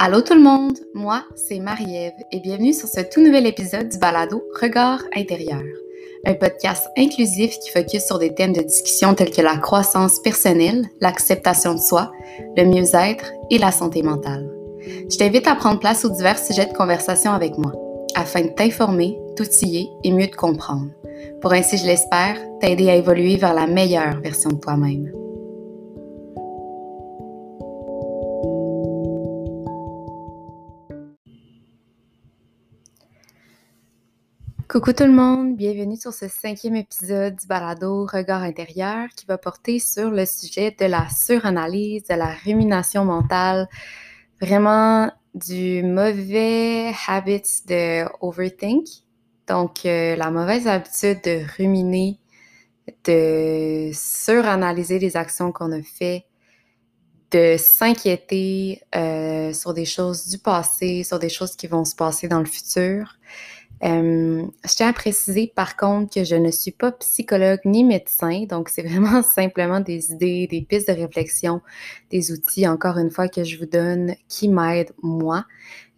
Allô tout le monde, moi c'est Marie-Ève et bienvenue sur ce tout nouvel épisode du balado Regard intérieur, un podcast inclusif qui focus sur des thèmes de discussion tels que la croissance personnelle, l'acceptation de soi, le mieux-être et la santé mentale. Je t'invite à prendre place aux divers sujets de conversation avec moi, afin de t'informer, t'outiller et mieux te comprendre, pour ainsi, je l'espère, t'aider à évoluer vers la meilleure version de toi-même. Coucou tout le monde, bienvenue sur ce cinquième épisode du balado Regard intérieur qui va porter sur le sujet de la suranalyse, de la rumination mentale, vraiment du mauvais habit de overthink, donc euh, la mauvaise habitude de ruminer, de suranalyser les actions qu'on a faites, de s'inquiéter euh, sur des choses du passé, sur des choses qui vont se passer dans le futur. Euh, je tiens à préciser par contre que je ne suis pas psychologue ni médecin, donc c'est vraiment simplement des idées, des pistes de réflexion, des outils, encore une fois, que je vous donne qui m'aident moi,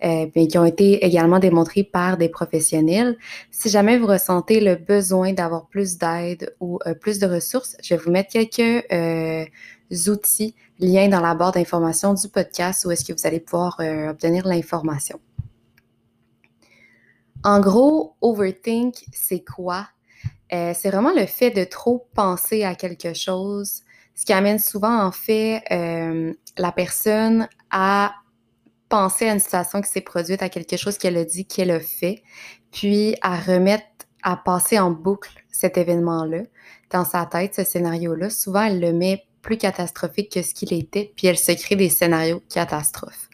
euh, mais qui ont été également démontrés par des professionnels. Si jamais vous ressentez le besoin d'avoir plus d'aide ou euh, plus de ressources, je vais vous mettre quelques euh, outils, liens dans la barre d'information du podcast où est-ce que vous allez pouvoir obtenir l'information. En gros, overthink, c'est quoi? Euh, c'est vraiment le fait de trop penser à quelque chose, ce qui amène souvent en fait euh, la personne à penser à une situation qui s'est produite, à quelque chose qu'elle a dit qu'elle a fait, puis à remettre, à passer en boucle cet événement-là dans sa tête, ce scénario-là. Souvent, elle le met plus catastrophique que ce qu'il était, puis elle se crée des scénarios catastrophes.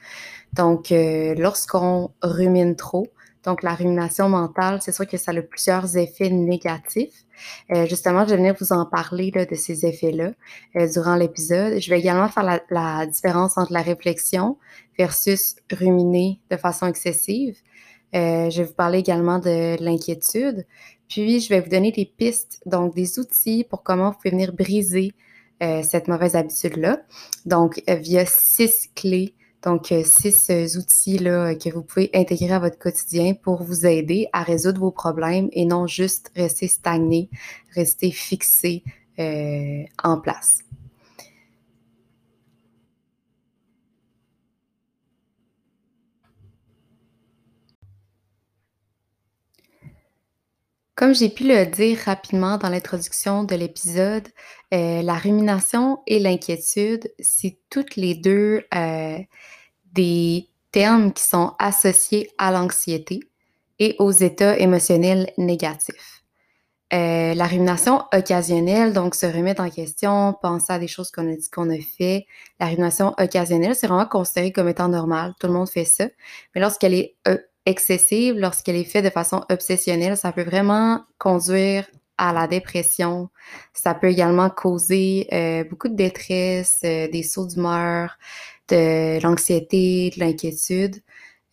Donc, euh, lorsqu'on rumine trop, donc, la rumination mentale, c'est sûr que ça a plusieurs effets négatifs. Euh, justement, je vais venir vous en parler de ces effets-là euh, durant l'épisode. Je vais également faire la, différence entre la réflexion versus ruminer de façon excessive. Euh, je vais vous parler également de l'inquiétude. Puis, je vais vous donner des pistes, donc des outils pour comment vous pouvez venir briser cette mauvaise habitude-là. Donc, via six clés donc, euh, six euh, outils-là euh, que vous pouvez intégrer à votre quotidien pour vous aider à résoudre vos problèmes et non juste rester stagné, rester fixé en place. Comme j'ai pu le dire rapidement dans l'introduction de l'épisode, la rumination et l'inquiétude, c'est toutes les deux des termes qui sont associés à l'anxiété et aux états émotionnels négatifs. Euh, la rumination occasionnelle, donc se remettre en question, penser à des choses qu'on a dit qu'on a fait. La rumination occasionnelle, c'est vraiment considéré comme étant normal. Tout le monde fait ça. Mais lorsqu'elle est euh, excessive, lorsqu'elle est faite de façon obsessionnelle, ça peut vraiment conduire à la dépression. Ça peut également causer euh, beaucoup de détresse, des sauts d'humeur, de l'anxiété, de l'inquiétude.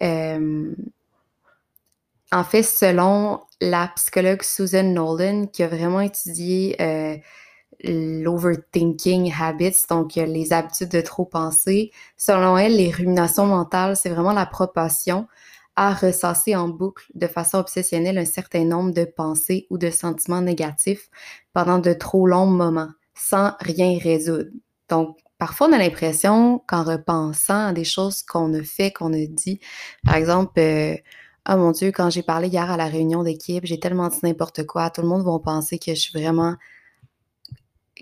Euh, en fait, selon la psychologue Susan Nolan, qui a vraiment étudié euh, l'overthinking habits, donc les habitudes de trop penser, selon elle, les ruminations mentales, c'est vraiment la proportion à ressasser en boucle de façon obsessionnelle un certain nombre de pensées ou de sentiments négatifs pendant de trop longs moments, sans rien résoudre. Donc, parfois, on a l'impression qu'en repensant à des choses qu'on a fait, qu'on a dit, par exemple, euh, oh mon Dieu, quand j'ai parlé hier à la réunion d'équipe, j'ai tellement dit n'importe quoi, tout le monde va penser que je suis vraiment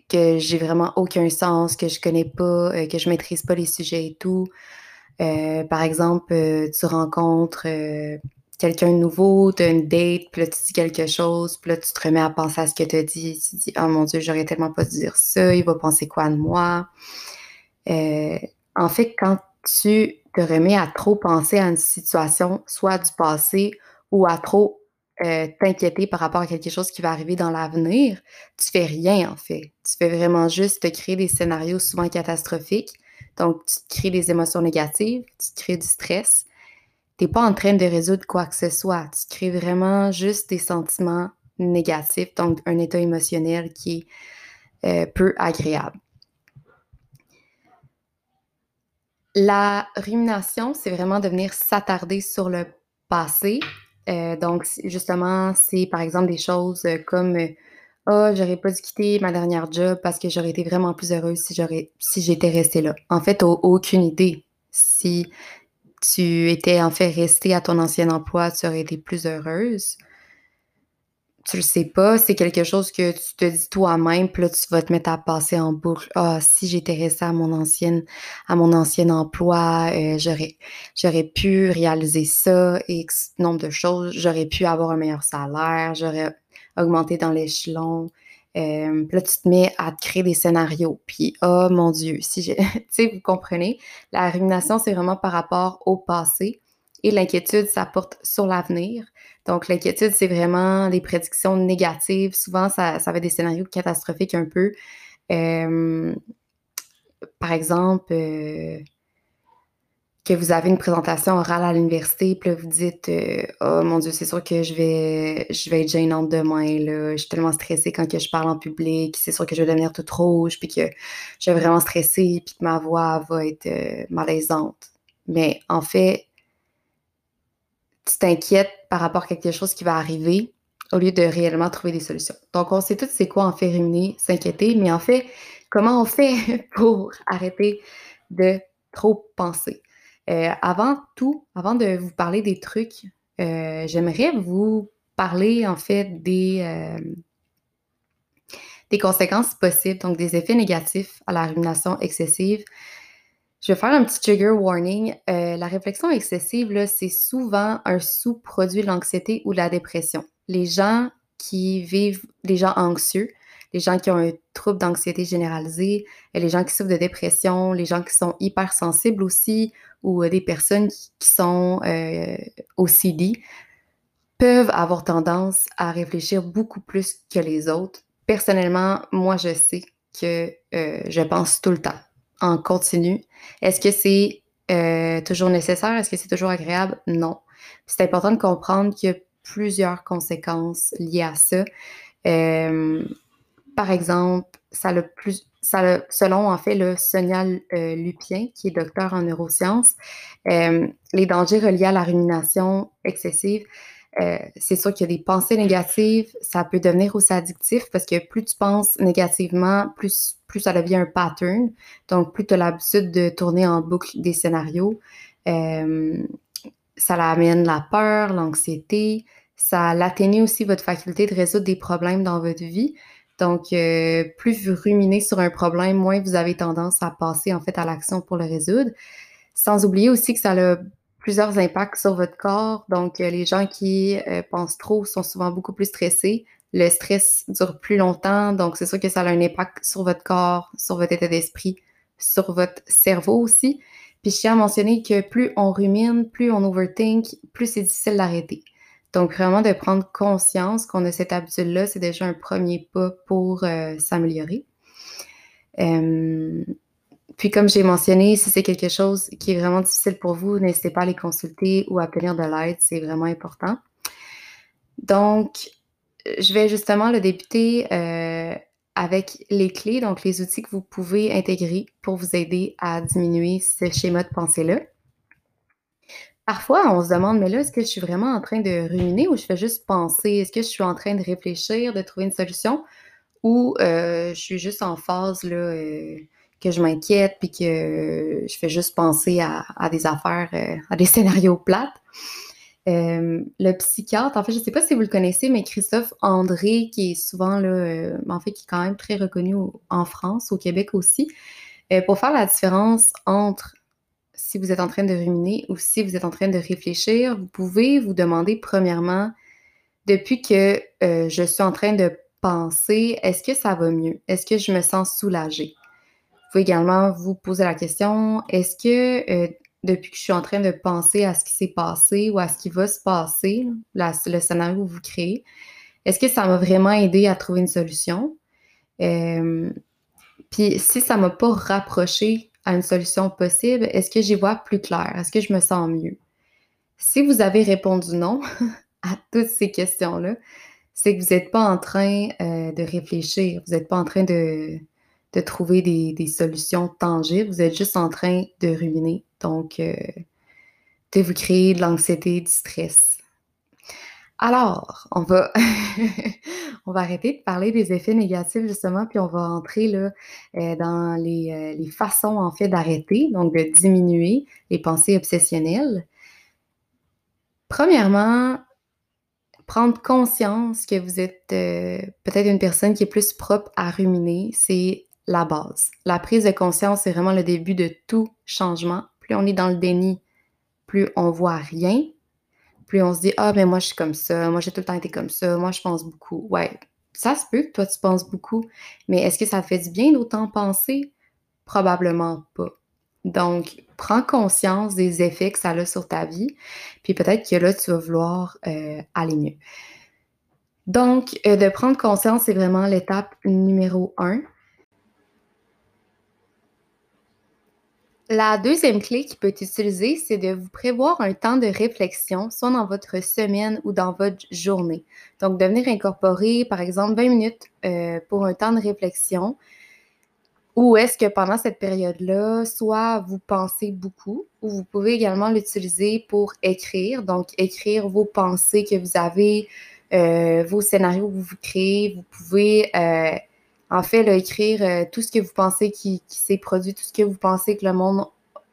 que j'ai vraiment aucun sens, que je connais pas, euh, que je maîtrise pas les sujets et tout. Euh, par exemple, euh, tu rencontres quelqu'un de nouveau, tu as une date, puis là, tu dis quelque chose, puis là, tu te remets à penser à ce que tu as dit. Tu dis, oh mon Dieu, j'aurais tellement pas dû dire ça, il va penser quoi de moi? En fait, quand tu te remets à trop penser à une situation, soit du passé ou à trop euh, t'inquiéter par rapport à quelque chose qui va arriver dans l'avenir, tu fais rien en fait. Tu fais vraiment juste te créer des scénarios souvent catastrophiques donc, tu te crées des émotions négatives, tu te crées du stress. Tu n'es pas en train de résoudre quoi que ce soit. Tu crées vraiment juste des sentiments négatifs, donc un état émotionnel qui est euh, peu agréable. La rumination, c'est vraiment de venir s'attarder sur le passé. Euh, donc, justement, c'est par exemple des choses comme ah, j'aurais pas dû quitter ma dernière job parce que j'aurais été vraiment plus heureuse si si j'étais restée là. En fait, aucune idée. Si tu étais en fait restée à ton ancien emploi, tu aurais été plus heureuse. Tu le sais pas, c'est quelque chose que tu te dis toi-même, puis là tu vas te mettre à passer en boucle. Ah, si j'étais restée à mon ancienne à mon ancien emploi, euh, j'aurais j'aurais pu réaliser ça, X nombre de choses, j'aurais pu avoir un meilleur salaire, j'aurais augmenter dans l'échelon. Euh, puis là, tu te mets à te créer des scénarios. Puis, oh mon Dieu, si j'ai. tu sais, vous comprenez, la rumination, c'est vraiment par rapport au passé. Et l'inquiétude, ça porte sur l'avenir. Donc, l'inquiétude, c'est vraiment des prédictions négatives. Souvent, ça, ça va être des scénarios catastrophiques un peu. Euh, par exemple, euh, que vous avez une présentation orale à l'université, puis là, vous dites euh, Oh mon Dieu, c'est sûr que je vais, je vais être gênante demain, là. Je suis tellement stressée quand que je parle en public, c'est sûr que je vais devenir toute rouge, puis que je vais vraiment stresser, puis que ma voix va être euh, malaisante. Mais en fait, tu t'inquiètes par rapport à quelque chose qui va arriver au lieu de réellement trouver des solutions. Donc, on sait tous c'est quoi en fait ruminer, s'inquiéter, mais en fait, comment on fait pour arrêter de trop penser? Euh, avant tout, avant de vous parler des trucs, euh, j'aimerais vous parler en fait des, euh, des conséquences possibles, donc des effets négatifs à la rumination excessive. Je vais faire un petit trigger warning. la réflexion excessive, c'est souvent un sous-produit de l'anxiété ou de la dépression. Les gens qui vivent, les gens anxieux, les gens qui ont un trouble d'anxiété généralisée, les gens qui souffrent de dépression, les gens qui sont hypersensibles aussi, ou euh, des personnes qui sont euh, OCD, peuvent avoir tendance à réfléchir beaucoup plus que les autres. Personnellement, moi, je sais que euh, je pense tout le temps, en continu. Est-ce que c'est euh, toujours nécessaire? Est-ce que c'est toujours agréable? Non. C'est important de comprendre qu'il y a plusieurs conséquences liées à ça. Euh, par exemple, ça le plus, ça, selon en fait le Sonia euh, Lupien, qui est docteur en neurosciences, les dangers reliés à la rumination excessive, euh, c'est sûr qu'il y a des pensées négatives, ça peut devenir aussi addictif parce que plus tu penses négativement, plus, plus ça devient un pattern. Donc, plus tu as l'habitude de tourner en boucle des scénarios, ça amène la peur, l'anxiété, ça l'atténue aussi votre faculté de résoudre des problèmes dans votre vie. Donc, euh, plus vous ruminez sur un problème, moins vous avez tendance à passer en fait à l'action pour le résoudre. Sans oublier aussi que ça a plusieurs impacts sur votre corps. Donc, euh, les gens qui euh, pensent trop sont souvent beaucoup plus stressés. Le stress dure plus longtemps, donc c'est sûr que ça a un impact sur votre corps, sur votre état d'esprit, sur votre cerveau aussi. Puis je tiens à mentionner que plus on rumine, plus on overthink, plus c'est difficile d'arrêter. Donc, vraiment de prendre conscience qu'on a cette habitude-là, c'est déjà un premier pas pour euh, s'améliorer. Puis, comme j'ai mentionné, si c'est quelque chose qui est vraiment difficile pour vous, n'hésitez pas à les consulter ou à obtenir de l'aide, c'est vraiment important. Donc, je vais justement le débuter euh, avec les clés, donc les outils que vous pouvez intégrer pour vous aider à diminuer ce schéma de pensée-là. Parfois, on se demande, mais là, est-ce que je suis vraiment en train de ruminer ou je fais juste penser? Est-ce que je suis en train de réfléchir, de trouver une solution? Ou euh, je suis juste en phase là, euh, que je m'inquiète puis que je fais juste penser à, des affaires, euh, à des scénarios plates? le psychiatre, en fait, je ne sais pas si vous le connaissez, mais Christophe André, qui est souvent là, en fait, qui est quand même très reconnu en France, au Québec aussi, pour faire la différence entre si vous êtes en train de ruminer ou si vous êtes en train de réfléchir, vous pouvez vous demander premièrement, depuis que euh, je suis en train de penser, est-ce que ça va mieux? Est-ce que je me sens soulagée? Pouvez également vous poser la question, est-ce que euh, depuis que je suis en train de penser à ce qui s'est passé ou à ce qui va se passer, le scénario que vous créez, est-ce que ça m'a vraiment aidé à trouver une solution? Euh, puis si ça ne m'a pas rapproché à une solution possible, est-ce que j'y vois plus clair? Est-ce que je me sens mieux? Si vous avez répondu non à toutes ces questions-là, c'est que vous n'êtes pas en train euh, de réfléchir, vous n'êtes pas en train de, de trouver des, solutions tangibles. Vous êtes juste en train de ruminer. Donc, euh, de vous créer de l'anxiété, du stress. Alors, on va, on va arrêter de parler des effets négatifs justement, puis on va entrer là, euh, dans les, euh, les, façons en fait d'arrêter, donc de diminuer les pensées obsessionnelles. Premièrement, prendre conscience que vous êtes peut-être une personne qui est plus propre à ruminer, c'est la base. La prise de conscience, c'est vraiment le début de tout changement. Plus on est dans le déni, plus on voit rien, plus on se dit Ah, ben moi, je suis comme ça, moi, j'ai tout le temps été comme ça, moi, je pense beaucoup. Ouais, ça se peut que toi, tu penses beaucoup, mais est-ce que ça te fait du bien d'autant penser? Probablement pas. Donc, prends conscience des effets que ça a sur ta vie, puis peut-être que là, tu vas vouloir euh, aller mieux. Donc, euh, de prendre conscience, c'est vraiment l'étape numéro un. La deuxième clé qui peut être utilisée, c'est de vous prévoir un temps de réflexion, soit dans votre semaine ou dans votre journée. Donc, de venir incorporer, par exemple, 20 minutes euh, pour un temps de réflexion. Ou est-ce que pendant cette période-là, soit vous pensez beaucoup, ou vous pouvez également l'utiliser pour écrire. Donc, écrire vos pensées que vous avez, euh, vos scénarios que vous créez. Vous pouvez euh, en fait, écrire euh, tout ce que vous pensez qui, s'est produit, tout ce que vous pensez que le monde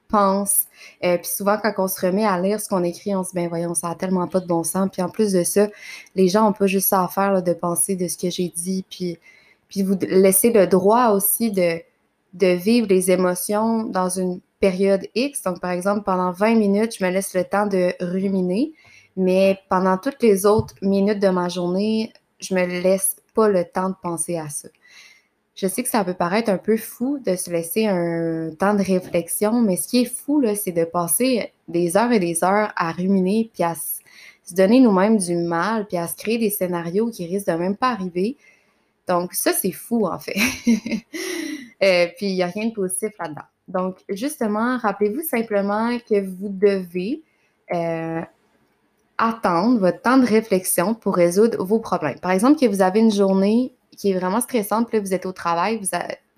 pense. Euh, puis souvent, quand on se remet à lire ce qu'on écrit, on se dit, ben voyons, ça a tellement pas de bon sens. Puis en plus de ça, les gens ont pas juste ça à faire de penser de ce que j'ai dit. Puis, vous laissez le droit aussi de, de vivre les émotions dans une période X. Donc, par exemple, pendant 20 minutes, je me laisse le temps de ruminer. Mais pendant toutes les autres minutes de ma journée, je me laisse pas le temps de penser à ça. Je sais que ça peut paraître un peu fou de se laisser un temps de réflexion, mais ce qui est fou, c'est de passer des heures et des heures à ruminer, puis à se donner nous-mêmes du mal, puis à se créer des scénarios qui risquent de même pas arriver. Donc, ça, c'est fou, en fait. euh, puis, il n'y a rien de positif là-dedans. Donc, justement, rappelez-vous simplement que vous devez euh, attendre votre temps de réflexion pour résoudre vos problèmes. Par exemple, que vous avez une journée qui est vraiment stressante, puis là, vous êtes au travail, vous,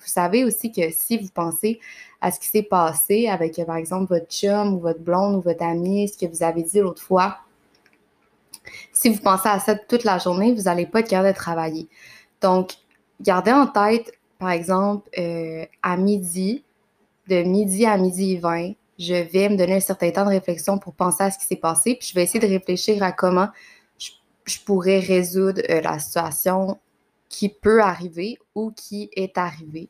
savez aussi que si vous pensez à ce qui s'est passé avec, par exemple, votre chum ou votre blonde ou votre ami, ce que vous avez dit l'autre fois, si vous pensez à ça toute la journée, vous n'allez pas être capable de travailler. Donc, gardez en tête, par exemple, euh, à midi, de midi à midi 20, je vais me donner un certain temps de réflexion pour penser à ce qui s'est passé, puis je vais essayer de réfléchir à comment je, pourrais résoudre euh, la situation qui peut arriver ou qui est arrivé.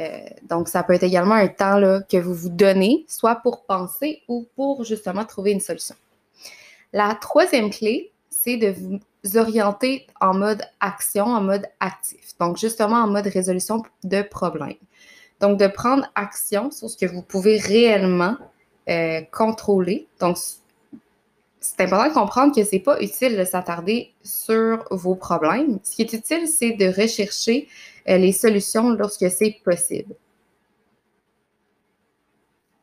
Euh, donc, ça peut être également un temps là, que vous vous donnez, soit pour penser ou pour justement trouver une solution. La troisième clé, c'est de vous orienter en mode action, en mode actif. Donc, justement, en mode résolution de problèmes. Donc, de prendre action sur ce que vous pouvez réellement euh, contrôler. Donc, c'est important de comprendre que c'est pas utile de s'attarder sur vos problèmes. Ce qui est utile, c'est de rechercher euh, les solutions lorsque c'est possible.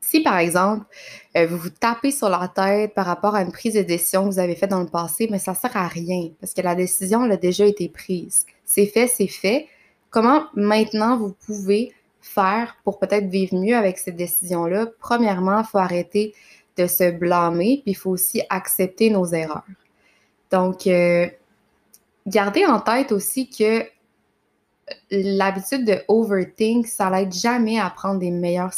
Si, par exemple, euh, vous vous tapez sur la tête par rapport à une prise de décision que vous avez faite dans le passé, mais ça ne sert à rien parce que la décision a déjà été prise. C'est fait, c'est fait. Comment maintenant vous pouvez faire pour peut-être vivre mieux avec cette décision-là? Premièrement, il faut arrêter de se blâmer, puis il faut aussi accepter nos erreurs. Donc, euh, gardez en tête aussi que l'habitude de overthink, ça n'aide jamais à prendre des meilleures,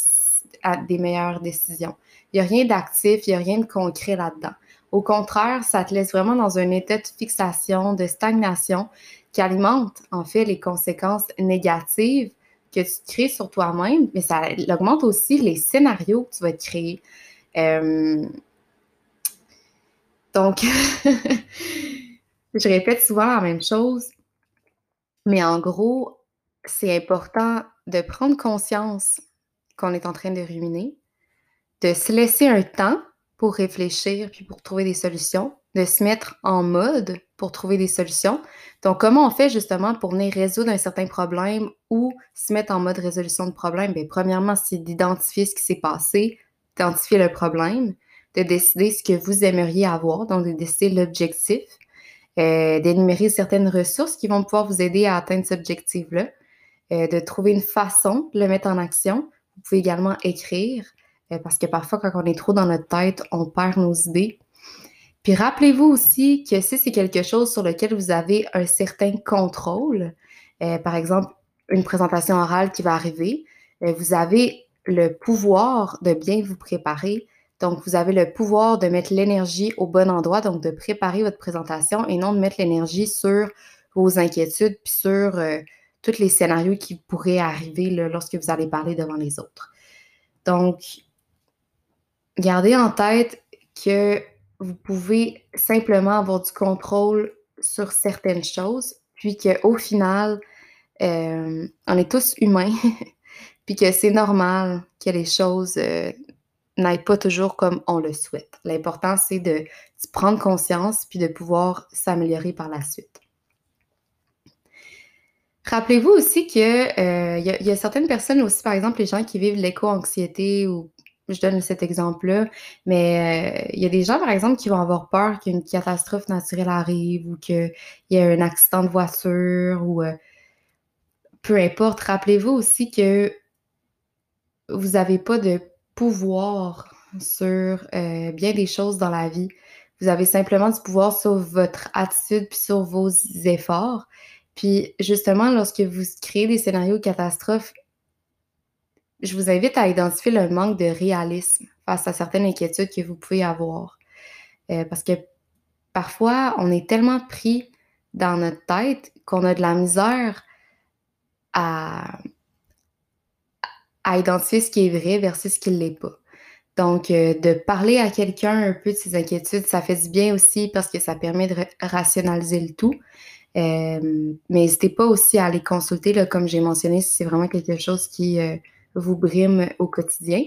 des meilleures décisions. Il n'y a rien d'actif, il n'y a rien de concret là-dedans. Au contraire, ça te laisse vraiment dans un état de fixation, de stagnation qui alimente en fait les conséquences négatives que tu crées sur toi-même, mais ça augmente aussi les scénarios que tu vas te créer. Euh, donc, je répète souvent la même chose, mais en gros, c'est important de prendre conscience qu'on est en train de ruminer, de se laisser un temps pour réfléchir puis pour trouver des solutions, de se mettre en mode pour trouver des solutions. Donc, comment on fait justement pour venir résoudre un certain problème ou se mettre en mode résolution de problème? Bien, premièrement, c'est d'identifier ce qui s'est passé, d'identifier le problème, de décider ce que vous aimeriez avoir, donc de décider l'objectif, euh, d'énumérer certaines ressources qui vont pouvoir vous aider à atteindre cet objectif-là. euh, de trouver une façon de le mettre en action. Vous pouvez également écrire, euh, parce que parfois, quand on est trop dans notre tête, on perd nos idées. Puis rappelez-vous aussi que si c'est quelque chose sur lequel vous avez un certain contrôle, par exemple, une présentation orale qui va arriver, vous avez le pouvoir de bien vous préparer. Donc, vous avez le pouvoir de mettre l'énergie au bon endroit, donc de préparer votre présentation et non de mettre l'énergie sur vos inquiétudes puis sur tous les scénarios qui pourraient arriver lorsque vous allez parler devant les autres. Donc, gardez en tête que vous pouvez simplement avoir du contrôle sur certaines choses, puis qu'au final, euh, on est tous humains, puis que c'est normal que les choses euh, n'aillent pas toujours comme on le souhaite. L'important, c'est de prendre conscience, puis de pouvoir s'améliorer par la suite. Rappelez-vous aussi qu'il euh, y, a certaines personnes aussi, par exemple, les gens qui vivent l'éco-anxiété ou je donne cet exemple-là, mais il euh, y a des gens, par exemple, qui vont avoir peur qu'une catastrophe naturelle arrive ou qu'il y ait un accident de voiture ou euh, peu importe. Rappelez-vous aussi que vous n'avez pas de pouvoir sur bien des choses dans la vie. Vous avez simplement du pouvoir sur votre attitude puis sur vos efforts. Puis justement, lorsque vous créez des scénarios catastrophes, je vous invite à identifier le manque de réalisme face à certaines inquiétudes que vous pouvez avoir. Euh, parce que parfois, on est tellement pris dans notre tête qu'on a de la misère à, à identifier ce qui est vrai versus ce qui ne l'est pas. Donc, euh, de parler à quelqu'un un peu de ses inquiétudes, ça fait du bien aussi parce que ça permet de rationaliser le tout. Euh, mais n'hésitez pas aussi à aller consulter, là, comme j'ai mentionné, si c'est vraiment quelque chose qui euh, vous brime au quotidien.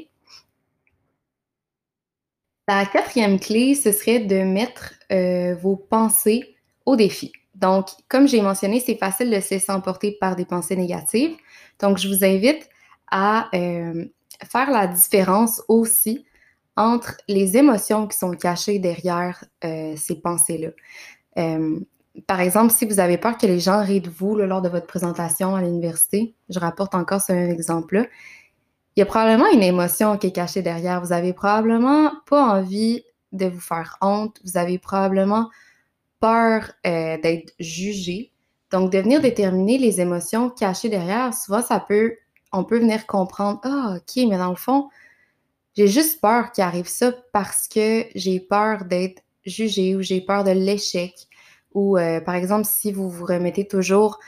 La quatrième clé, ce serait de mettre euh, vos pensées au défi. Donc, comme j'ai mentionné, c'est facile de se laisser emporter par des pensées négatives. Donc, je vous invite à faire la différence aussi entre les émotions qui sont cachées derrière ces pensées-là par exemple, si vous avez peur que les gens rient de vous lors de votre présentation à l'université, je rapporte encore ce même exemple-là, il y a probablement une émotion qui est cachée derrière. Vous avez probablement pas envie de vous faire honte. Vous avez probablement peur euh, d'être jugé. Donc, de venir déterminer les émotions cachées derrière, souvent, ça peut, on peut venir comprendre, ah, ok, mais dans le fond, j'ai juste peur qu'il arrive ça parce que j'ai peur d'être jugé ou j'ai peur de l'échec ou euh, par exemple, si vous vous remettez toujours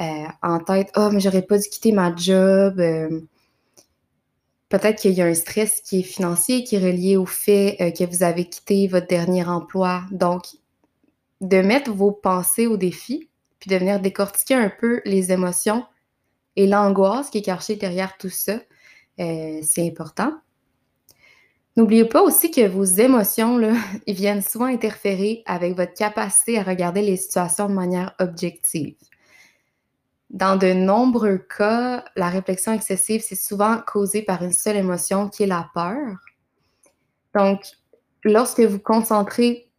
euh, en tête, oh, mais j'aurais pas dû quitter ma job. Euh, peut-être qu'il y a un stress qui est financier, qui est relié au fait que vous avez quitté votre dernier emploi. Donc, de mettre vos pensées au défi, puis de venir décortiquer un peu les émotions et l'angoisse qui est cachée derrière tout ça, c'est important. N'oubliez pas aussi que vos émotions, là, ils viennent souvent interférer avec votre capacité à regarder les situations de manière objective. Dans de nombreux cas, la réflexion excessive, c'est souvent causé par une seule émotion qui est la peur. Donc, lorsque vous concentrez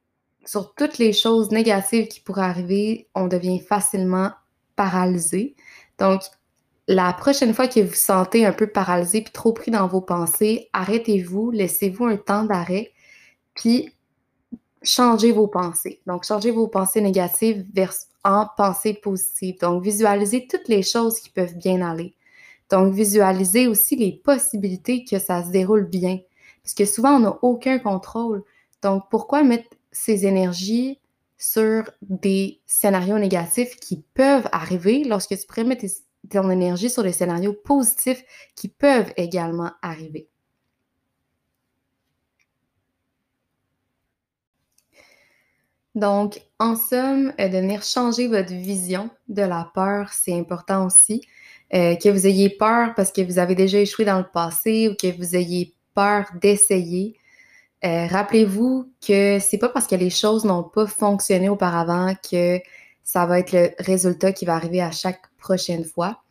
sur toutes les choses négatives qui pourraient arriver, on devient facilement paralysé. Donc, la prochaine fois que vous sentez un peu paralysé puis trop pris dans vos pensées, arrêtez-vous, laissez-vous un temps d'arrêt, puis changez vos pensées. Donc, changez vos pensées négatives en pensées positives. Donc, visualisez toutes les choses qui peuvent bien aller. Donc, visualisez aussi les possibilités que ça se déroule bien. Parce que souvent, on n'a aucun contrôle. Donc, pourquoi mettre ces énergies sur des scénarios négatifs qui peuvent arriver lorsque tu pourrais mettre ton énergie sur les scénarios positifs qui peuvent également arriver. Donc, en somme, euh, de venir changer votre vision de la peur, c'est important aussi. Euh, que vous ayez peur parce que vous avez déjà échoué dans le passé ou que vous ayez peur d'essayer. Euh, rappelez-vous que c'est pas parce que les choses n'ont pas fonctionné auparavant que ça va être le résultat qui va arriver à chaque prochaine fois.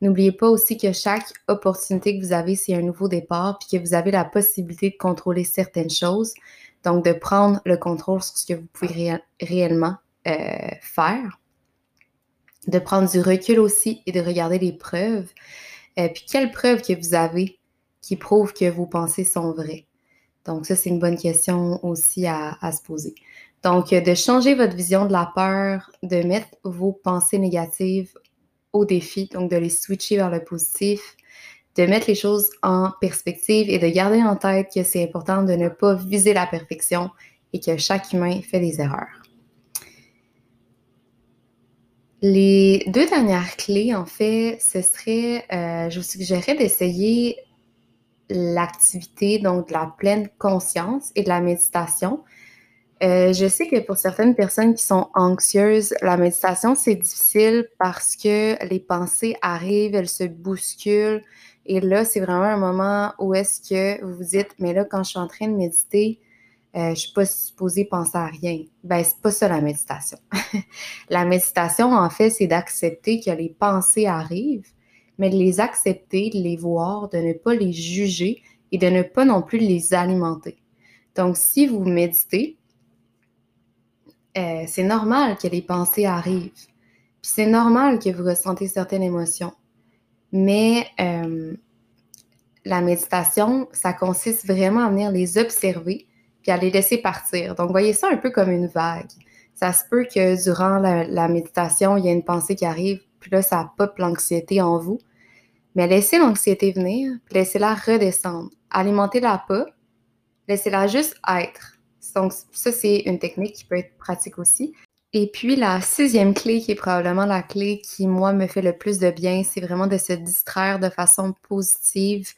N'oubliez pas aussi que chaque opportunité que vous avez, c'est un nouveau départ, puis que vous avez la possibilité de contrôler certaines choses. Donc, de prendre le contrôle sur ce que vous pouvez réellement euh, faire. de prendre du recul aussi et de regarder les preuves. Euh, puis quelles preuves que vous avez qui prouvent que vos pensées sont vraies? Donc ça, c'est une bonne question aussi à, se poser. Donc, de changer votre vision de la peur, de mettre vos pensées négatives au défi, donc de les switcher vers le positif, de mettre les choses en perspective et de garder en tête que c'est important de ne pas viser la perfection et que chaque humain fait des erreurs. Les deux dernières clés, en fait, ce serait, euh, je vous suggérerais d'essayer l'activité, donc de la pleine conscience et de la méditation. Euh, je sais que pour certaines personnes qui sont anxieuses, la méditation, c'est difficile parce que les pensées arrivent, elles se bousculent. Et là, c'est vraiment un moment où est-ce que vous vous dites, mais là, quand je suis en train de méditer, euh, je suis pas supposée penser à rien. Ben, c'est pas ça la méditation. la méditation, en fait, c'est d'accepter que les pensées arrivent, mais de les accepter, de les voir, de ne pas les juger et de ne pas non plus les alimenter. Donc, si vous méditez, euh, c'est normal que les pensées arrivent. Puis c'est normal que vous ressentez certaines émotions. Mais euh, la méditation, ça consiste vraiment à venir les observer puis à les laisser partir. Donc, voyez ça un peu comme une vague. Ça se peut que durant la, méditation, il y a une pensée qui arrive, puis là, ça pop l'anxiété en vous. Mais laissez l'anxiété venir, laissez-la redescendre. Alimentez-la pas, laissez-la juste être. Donc, ça, c'est une technique qui peut être pratique aussi. Et puis, la sixième clé, qui est probablement la clé qui, moi, me fait le plus de bien, c'est vraiment de se distraire de façon positive,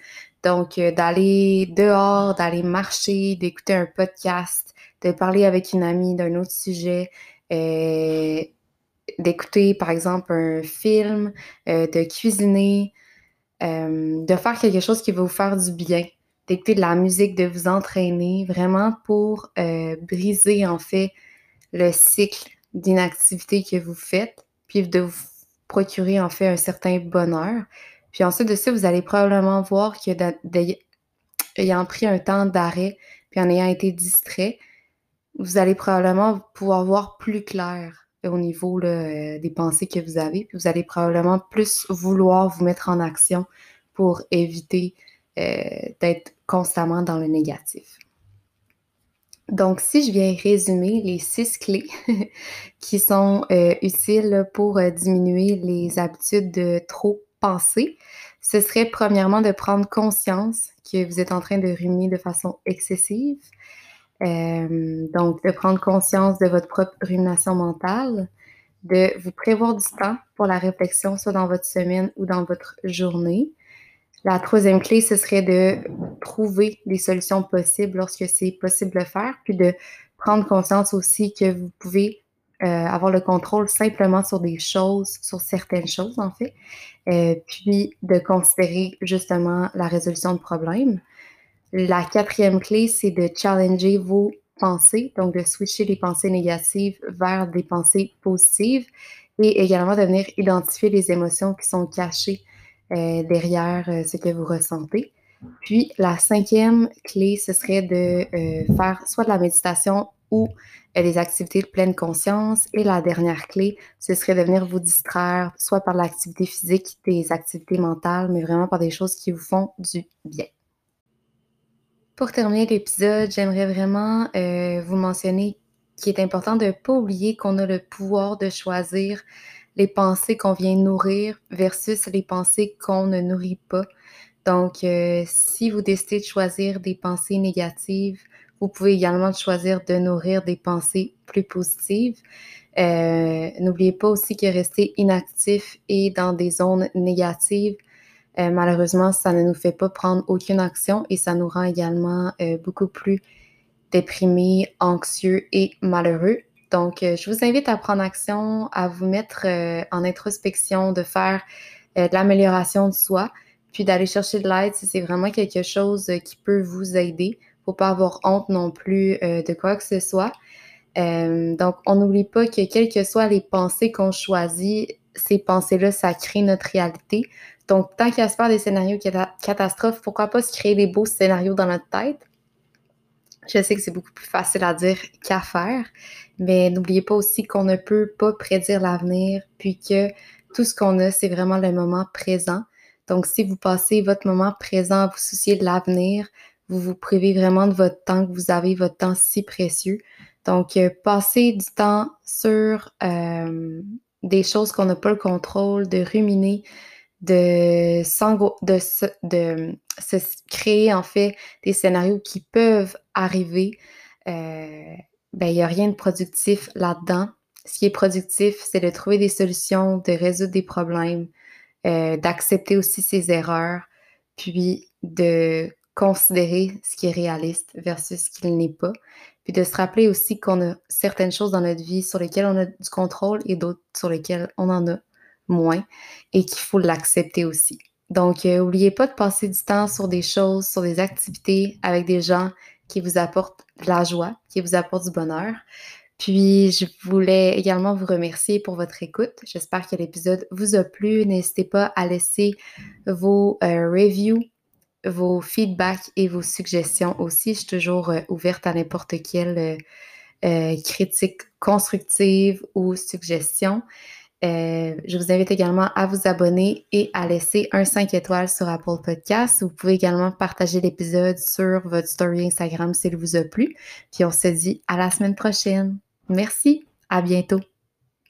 donc, euh, d'aller dehors, d'aller marcher, d'écouter un podcast, de parler avec une amie d'un autre sujet, euh, d'écouter, par exemple, un film, euh, de cuisiner, de faire quelque chose qui va vous faire du bien, de la musique, de vous entraîner, vraiment pour briser, en fait, le cycle d'inactivité que vous faites, puis de vous procurer, en fait, un certain bonheur. Puis ensuite de ça, vous allez probablement voir que ayant pris un temps d'arrêt, puis en ayant été distrait, vous allez probablement pouvoir voir plus clair au niveau euh, des pensées que vous avez. Puis vous allez probablement plus vouloir vous mettre en action pour éviter euh, d'être constamment dans le négatif. Donc, si je viens résumer les six clés qui sont euh, utiles pour diminuer les habitudes de trop penser, ce serait premièrement de prendre conscience que vous êtes en train de ruminer de façon excessive. Euh, donc, de prendre conscience de votre propre rumination mentale, de vous prévoir du temps pour la réflexion, soit dans votre semaine ou dans votre journée. La troisième clé, ce serait de trouver des solutions possibles lorsque c'est possible de faire, puis de prendre conscience aussi que vous pouvez euh, avoir le contrôle simplement sur des choses, sur certaines choses en fait, euh, puis de considérer justement la résolution de problèmes. La quatrième clé, c'est de challenger vos pensées, donc de switcher les pensées négatives vers des pensées positives et également de venir identifier les émotions qui sont cachées euh, derrière ce que vous ressentez. Puis la cinquième clé, ce serait de faire soit de la méditation ou des activités de pleine conscience. Et la dernière clé, ce serait de venir vous distraire, soit par l'activité physique, des activités mentales, mais vraiment par des choses qui vous font du bien. Pour terminer l'épisode, j'aimerais vraiment euh, vous mentionner qu'il est important de ne pas oublier qu'on a le pouvoir de choisir les pensées qu'on vient nourrir versus les pensées qu'on ne nourrit pas. Donc, euh, si vous décidez de choisir des pensées négatives, vous pouvez également choisir de nourrir des pensées plus positives. Euh, n'oubliez pas aussi que rester inactif et dans des zones négatives, euh, malheureusement, ça ne nous fait pas prendre aucune action et ça nous rend également beaucoup plus déprimés, anxieux et malheureux. Donc, je vous invite à prendre action, à vous mettre en introspection, de faire de l'amélioration de soi, puis d'aller chercher de l'aide si c'est vraiment quelque chose qui peut vous aider faut pas avoir honte non plus euh, de quoi que ce soit. Euh, donc, on n'oublie pas que quelles que soient les pensées qu'on choisit, ces pensées-là, ça crée notre réalité. Donc, tant qu'il y a se faire des scénarios catastrophes, pourquoi pas se créer des beaux scénarios dans notre tête? Je sais que c'est beaucoup plus facile à dire qu'à faire, mais n'oubliez pas aussi qu'on ne peut pas prédire l'avenir, puis que tout ce qu'on a, c'est vraiment le moment présent. Donc, si vous passez votre moment présent à vous soucier de l'avenir, vous vous privez vraiment de votre temps, que vous avez votre temps si précieux. Donc, euh, passez du temps sur euh, des choses qu'on n'a pas le contrôle, de ruminer, de, de, se, de se créer en fait des scénarios qui peuvent arriver. Euh, ben, il n'y a rien de productif là-dedans. Ce qui est productif, c'est de trouver des solutions, de résoudre des problèmes, euh, d'accepter aussi ses erreurs, puis de considérer ce qui est réaliste versus ce qui n'est pas, puis de se rappeler aussi qu'on a certaines choses dans notre vie sur lesquelles on a du contrôle et d'autres sur lesquelles on en a moins et qu'il faut l'accepter aussi. Donc, n'oubliez euh, pas de passer du temps sur des choses, sur des activités avec des gens qui vous apportent de la joie, qui vous apportent du bonheur. Puis, je voulais également vous remercier pour votre écoute. J'espère que l'épisode vous a plu. N'hésitez pas à laisser vos euh, reviews, vos feedbacks et vos suggestions aussi. Je suis toujours euh, ouverte à n'importe quelle critique constructive ou suggestion. Je vous invite également à vous abonner et à laisser un 5 étoiles sur Apple Podcast. Vous pouvez également partager l'épisode sur votre story Instagram s'il vous a plu. Puis on se dit à la semaine prochaine. Merci, à bientôt.